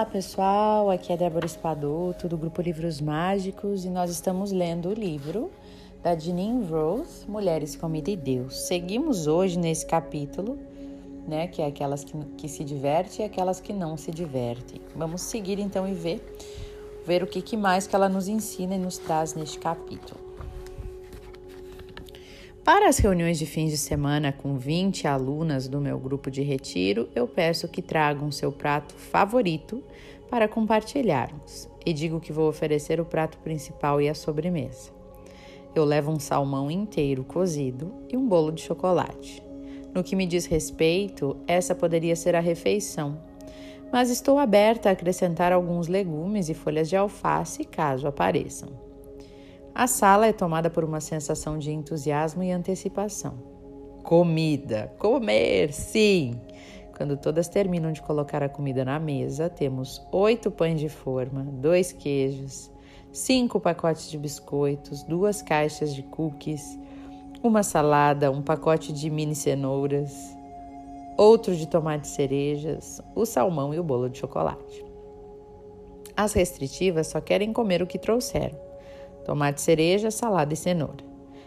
Olá pessoal, aqui é Débora Espadoto do Grupo Livros Mágicos e nós estamos lendo o livro da Janine Rose, Mulheres, Comida e Deus. Seguimos hoje nesse capítulo, né, que é aquelas que, que se divertem e aquelas que não se divertem. Vamos seguir então e ver, ver o que, que mais que ela nos ensina e nos traz neste capítulo. Para as reuniões de fins de semana com 20 alunas do meu grupo de retiro, eu peço que tragam seu prato favorito para compartilharmos e digo que vou oferecer o prato principal e a sobremesa. Eu levo um salmão inteiro cozido e um bolo de chocolate. No que me diz respeito, essa poderia ser a refeição, mas estou aberta a acrescentar alguns legumes e folhas de alface caso apareçam. A sala é tomada por uma sensação de entusiasmo e antecipação. Comida, comer, sim! Quando todas terminam de colocar a comida na mesa, temos oito pães de forma, dois queijos, cinco pacotes de biscoitos, duas caixas de cookies, uma salada, um pacote de mini cenouras, outro de tomate cerejas, o salmão e o bolo de chocolate. As restritivas só querem comer o que trouxeram tomate cereja, salada e cenoura.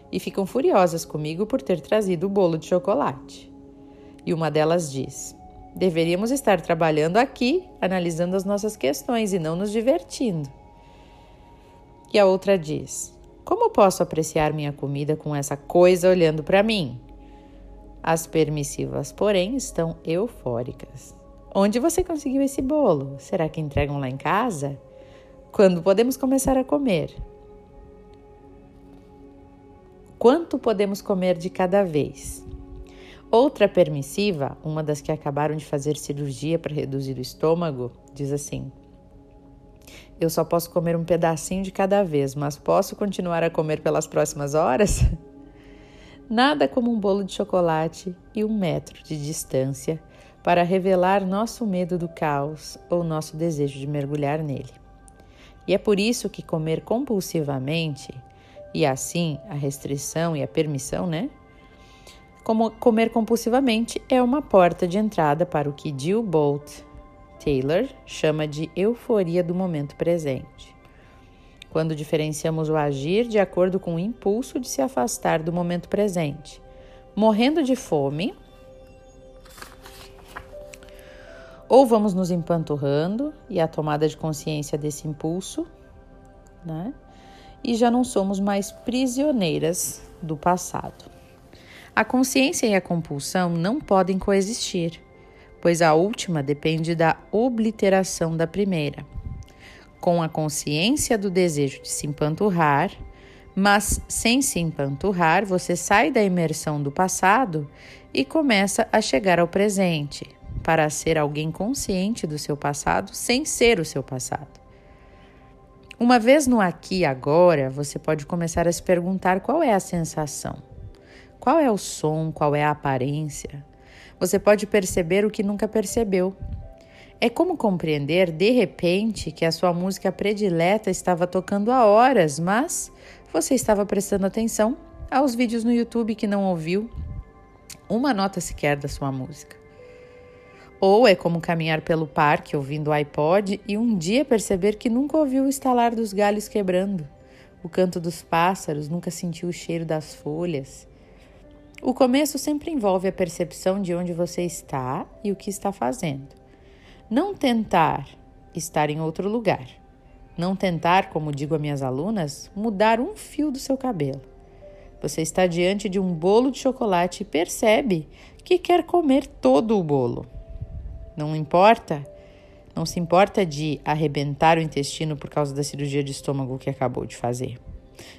E ficam furiosas comigo por ter trazido o bolo de chocolate. E uma delas diz: Deveríamos estar trabalhando aqui, analisando as nossas questões e não nos divertindo. E a outra diz: Como posso apreciar minha comida com essa coisa olhando para mim? As permissivas, porém, estão eufóricas. Onde você conseguiu esse bolo? Será que entregam lá em casa? Quando podemos começar a comer? Quanto podemos comer de cada vez. Outra permissiva, uma das que acabaram de fazer cirurgia para reduzir o estômago, diz assim: Eu só posso comer um pedacinho de cada vez, mas posso continuar a comer pelas próximas horas? Nada como um bolo de chocolate e um metro de distância para revelar nosso medo do caos ou nosso desejo de mergulhar nele. E é por isso que comer compulsivamente e assim a restrição e a permissão, né? Como comer compulsivamente é uma porta de entrada para o que Jill Bolt Taylor chama de euforia do momento presente. Quando diferenciamos o agir de acordo com o impulso de se afastar do momento presente, morrendo de fome, ou vamos nos empanturrando e a tomada de consciência desse impulso, né? E já não somos mais prisioneiras do passado. A consciência e a compulsão não podem coexistir, pois a última depende da obliteração da primeira. Com a consciência do desejo de se empanturrar, mas sem se empanturrar, você sai da imersão do passado e começa a chegar ao presente, para ser alguém consciente do seu passado sem ser o seu passado. Uma vez no aqui e agora, você pode começar a se perguntar qual é a sensação, qual é o som, qual é a aparência. Você pode perceber o que nunca percebeu. É como compreender de repente que a sua música predileta estava tocando há horas, mas você estava prestando atenção aos vídeos no YouTube que não ouviu uma nota sequer da sua música. Ou é como caminhar pelo parque ouvindo o iPod e um dia perceber que nunca ouviu o estalar dos galhos quebrando, o canto dos pássaros, nunca sentiu o cheiro das folhas. O começo sempre envolve a percepção de onde você está e o que está fazendo. Não tentar estar em outro lugar. Não tentar, como digo a minhas alunas, mudar um fio do seu cabelo. Você está diante de um bolo de chocolate e percebe que quer comer todo o bolo. Não importa, não se importa de arrebentar o intestino por causa da cirurgia de estômago que acabou de fazer.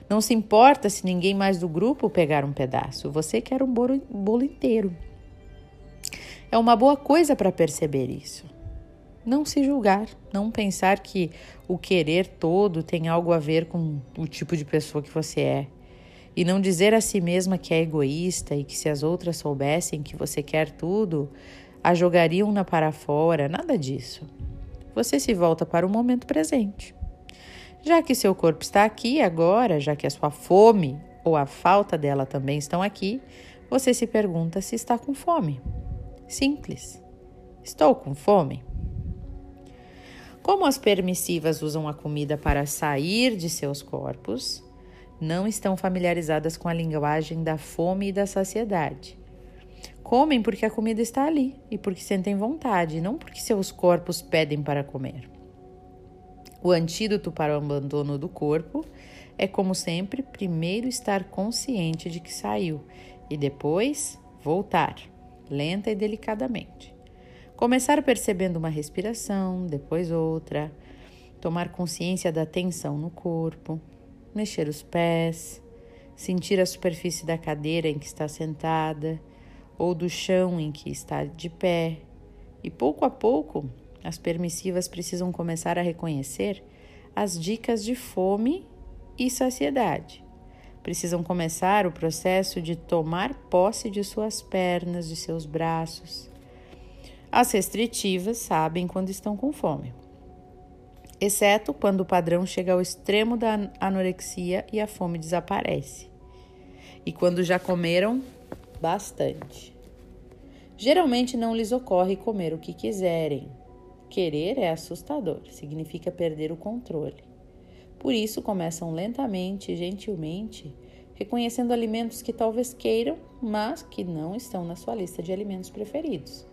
Não se importa se ninguém mais do grupo pegar um pedaço, você quer um bolo, bolo inteiro. É uma boa coisa para perceber isso. Não se julgar, não pensar que o querer todo tem algo a ver com o tipo de pessoa que você é. E não dizer a si mesma que é egoísta e que se as outras soubessem que você quer tudo, a jogariam na para fora, nada disso. Você se volta para o momento presente. Já que seu corpo está aqui agora, já que a sua fome ou a falta dela também estão aqui, você se pergunta se está com fome. Simples. Estou com fome? Como as permissivas usam a comida para sair de seus corpos, não estão familiarizadas com a linguagem da fome e da saciedade. Comem porque a comida está ali e porque sentem vontade, não porque seus corpos pedem para comer. O antídoto para o abandono do corpo é, como sempre, primeiro estar consciente de que saiu e depois voltar, lenta e delicadamente. Começar percebendo uma respiração, depois outra, tomar consciência da tensão no corpo, mexer os pés, sentir a superfície da cadeira em que está sentada ou do chão em que está de pé. E pouco a pouco, as permissivas precisam começar a reconhecer as dicas de fome e saciedade. Precisam começar o processo de tomar posse de suas pernas, de seus braços. As restritivas sabem quando estão com fome, exceto quando o padrão chega ao extremo da anorexia e a fome desaparece. E quando já comeram bastante. Geralmente não lhes ocorre comer o que quiserem. Querer é assustador, significa perder o controle. Por isso, começam lentamente e gentilmente, reconhecendo alimentos que talvez queiram, mas que não estão na sua lista de alimentos preferidos.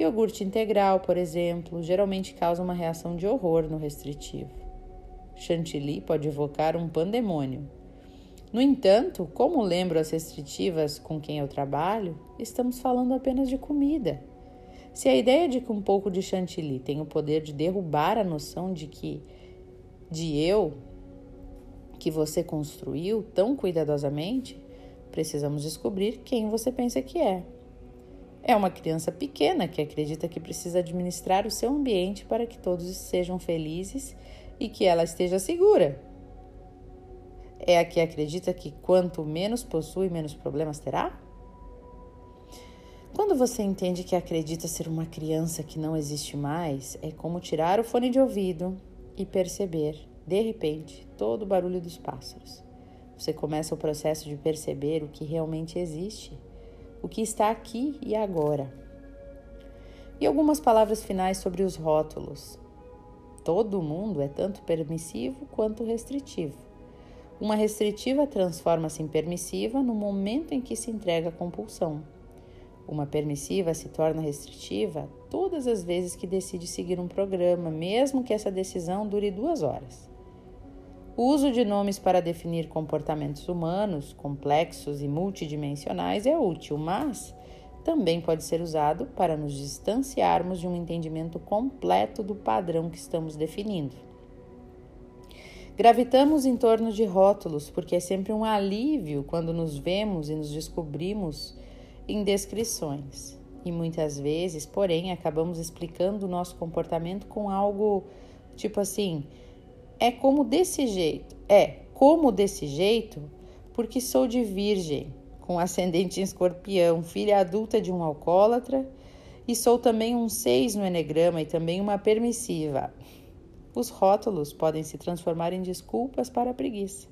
Iogurte integral, por exemplo, geralmente causa uma reação de horror no restritivo. Chantilly pode evocar um pandemônio. No entanto, como lembro as restritivas com quem eu trabalho, estamos falando apenas de comida. Se a ideia de que um pouco de chantilly tem o poder de derrubar a noção de que de eu que você construiu tão cuidadosamente, precisamos descobrir quem você pensa que é. É uma criança pequena que acredita que precisa administrar o seu ambiente para que todos sejam felizes e que ela esteja segura. É a que acredita que quanto menos possui, menos problemas terá? Quando você entende que acredita ser uma criança que não existe mais, é como tirar o fone de ouvido, e perceber, de repente, todo o barulho dos pássaros. Você começa o processo de perceber o que realmente existe, o que está aqui e agora. E algumas palavras finais sobre os rótulos. Todo mundo é tanto permissivo quanto restritivo. Uma restritiva transforma-se em permissiva no momento em que se entrega à compulsão. Uma permissiva se torna restritiva todas as vezes que decide seguir um programa, mesmo que essa decisão dure duas horas. O uso de nomes para definir comportamentos humanos, complexos e multidimensionais, é útil, mas também pode ser usado para nos distanciarmos de um entendimento completo do padrão que estamos definindo. Gravitamos em torno de rótulos porque é sempre um alívio quando nos vemos e nos descobrimos em descrições. E muitas vezes, porém, acabamos explicando o nosso comportamento com algo tipo assim: é como desse jeito. É, como desse jeito, porque sou de virgem, com ascendente em escorpião, filha adulta de um alcoólatra, e sou também um seis no enegrama e também uma permissiva. Os rótulos podem se transformar em desculpas para a preguiça.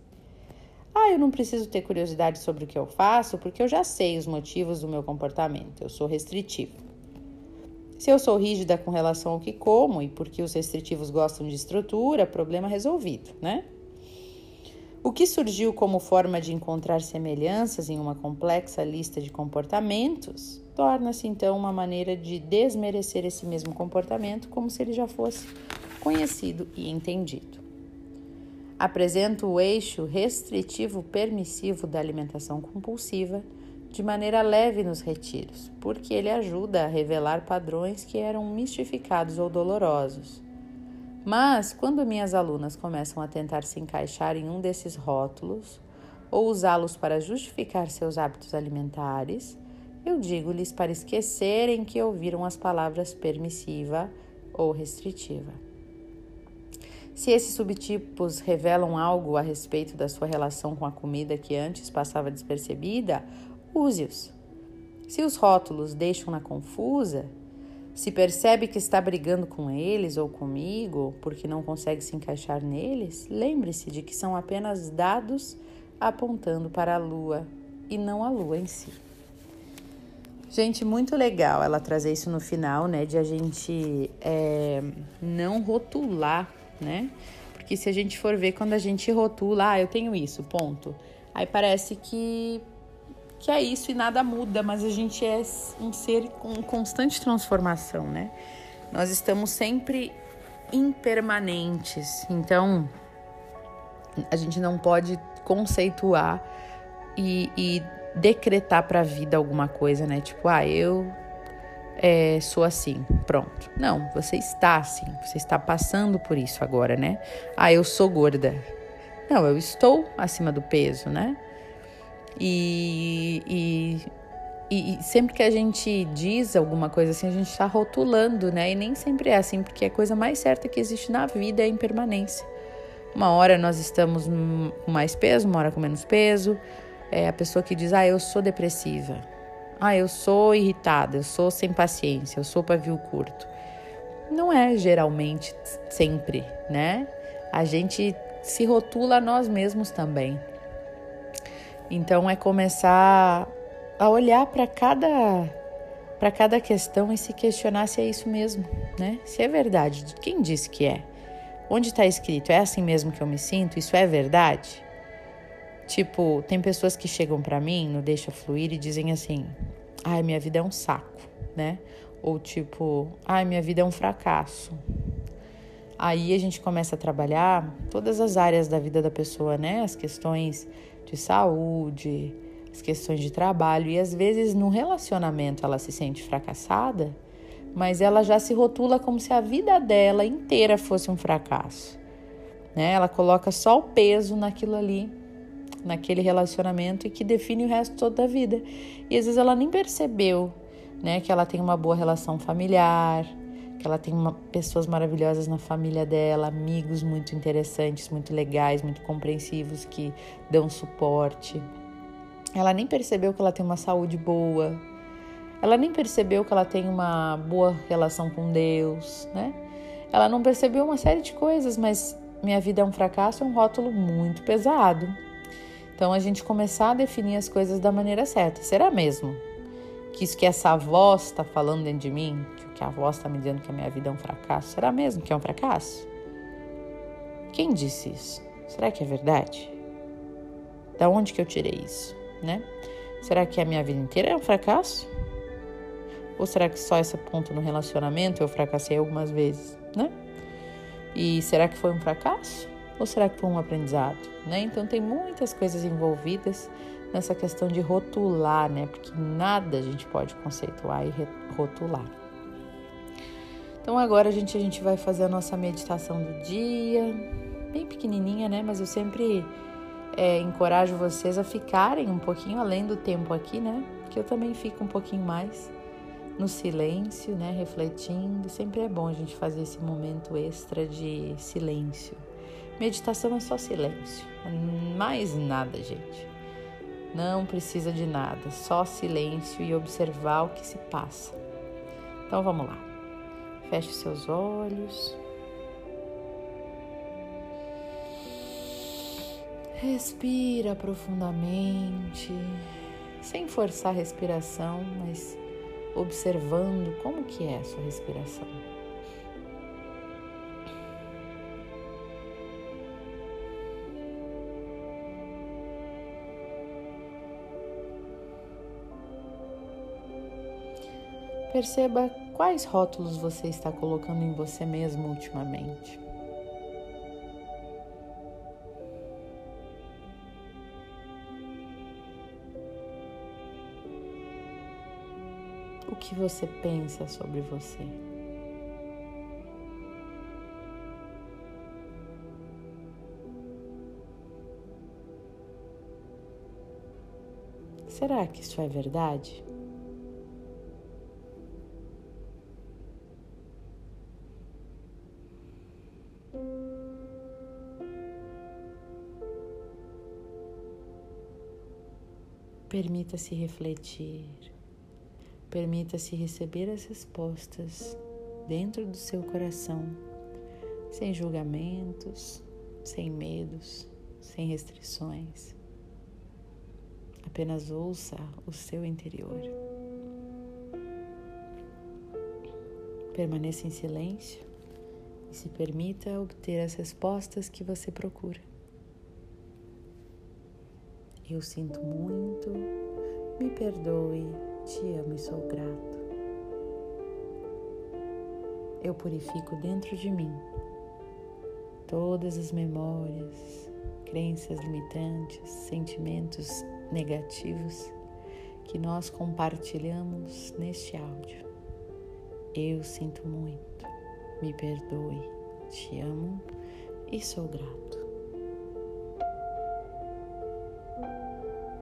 Ah, eu não preciso ter curiosidade sobre o que eu faço porque eu já sei os motivos do meu comportamento. Eu sou restritivo. Se eu sou rígida com relação ao que como e porque os restritivos gostam de estrutura, problema resolvido, né? O que surgiu como forma de encontrar semelhanças em uma complexa lista de comportamentos torna-se então uma maneira de desmerecer esse mesmo comportamento como se ele já fosse conhecido e entendido apresenta o eixo restritivo permissivo da alimentação compulsiva de maneira leve nos retiros, porque ele ajuda a revelar padrões que eram mistificados ou dolorosos. Mas, quando minhas alunas começam a tentar se encaixar em um desses rótulos ou usá-los para justificar seus hábitos alimentares, eu digo-lhes para esquecerem que ouviram as palavras permissiva ou restritiva. Se esses subtipos revelam algo a respeito da sua relação com a comida que antes passava despercebida, use-os. Se os rótulos deixam-na confusa, se percebe que está brigando com eles ou comigo porque não consegue se encaixar neles, lembre-se de que são apenas dados apontando para a lua e não a lua em si. Gente, muito legal ela trazer isso no final, né? De a gente é, não rotular, né? Porque se a gente for ver quando a gente rotula, ah, eu tenho isso, ponto. Aí parece que, que é isso e nada muda, mas a gente é um ser com constante transformação, né? Nós estamos sempre impermanentes. Então, a gente não pode conceituar e, e decretar para a vida alguma coisa, né? Tipo, ah, eu é, sou assim, pronto. Não, você está assim, você está passando por isso agora, né? Ah, eu sou gorda. Não, eu estou acima do peso, né? E, e, e sempre que a gente diz alguma coisa assim, a gente está rotulando, né? E nem sempre é assim, porque a coisa mais certa que existe na vida é a impermanência. Uma hora nós estamos com mais peso, uma hora com menos peso é a pessoa que diz: Ah, eu sou depressiva. Ah, eu sou irritada, eu sou sem paciência, eu sou pavio curto. Não é geralmente sempre, né? A gente se rotula a nós mesmos também. Então é começar a olhar para cada para cada questão e se questionar se é isso mesmo, né? Se é verdade. Quem disse que é? Onde está escrito? É assim mesmo que eu me sinto? Isso é verdade? Tipo, tem pessoas que chegam para mim no Deixa Fluir e dizem assim: ai, minha vida é um saco, né? Ou tipo, ai, minha vida é um fracasso. Aí a gente começa a trabalhar todas as áreas da vida da pessoa, né? As questões de saúde, as questões de trabalho. E às vezes no relacionamento ela se sente fracassada, mas ela já se rotula como se a vida dela inteira fosse um fracasso. Né? Ela coloca só o peso naquilo ali naquele relacionamento e que define o resto todo da vida. E às vezes ela nem percebeu, né, que ela tem uma boa relação familiar, que ela tem uma, pessoas maravilhosas na família dela, amigos muito interessantes, muito legais, muito compreensivos que dão suporte. Ela nem percebeu que ela tem uma saúde boa. Ela nem percebeu que ela tem uma boa relação com Deus, né? Ela não percebeu uma série de coisas, mas minha vida é um fracasso é um rótulo muito pesado. Então a gente começar a definir as coisas da maneira certa. Será mesmo que isso que essa voz está falando dentro de mim, que o que a voz está me dizendo que a minha vida é um fracasso, será mesmo que é um fracasso? Quem disse isso? Será que é verdade? Da onde que eu tirei isso, né? Será que a minha vida inteira é um fracasso? Ou será que só esse ponto no relacionamento eu fracassei algumas vezes, né? E será que foi um fracasso? Ou será que foi um aprendizado? Né? Então tem muitas coisas envolvidas nessa questão de rotular, né? Porque nada a gente pode conceituar e rotular. Então agora a gente, a gente vai fazer a nossa meditação do dia, bem pequenininha, né? Mas eu sempre é, encorajo vocês a ficarem um pouquinho além do tempo aqui, né? Porque eu também fico um pouquinho mais no silêncio, né? Refletindo. Sempre é bom a gente fazer esse momento extra de silêncio. Meditação é só silêncio, mais nada, gente. Não precisa de nada, só silêncio e observar o que se passa. Então vamos lá. Feche seus olhos. Respira profundamente, sem forçar a respiração, mas observando como que é a sua respiração. Perceba quais rótulos você está colocando em você mesmo ultimamente. O que você pensa sobre você? Será que isso é verdade? Permita-se refletir, permita-se receber as respostas dentro do seu coração, sem julgamentos, sem medos, sem restrições. Apenas ouça o seu interior. Permaneça em silêncio e se permita obter as respostas que você procura. Eu sinto muito, me perdoe, te amo e sou grato. Eu purifico dentro de mim todas as memórias, crenças limitantes, sentimentos negativos que nós compartilhamos neste áudio. Eu sinto muito, me perdoe, te amo e sou grato.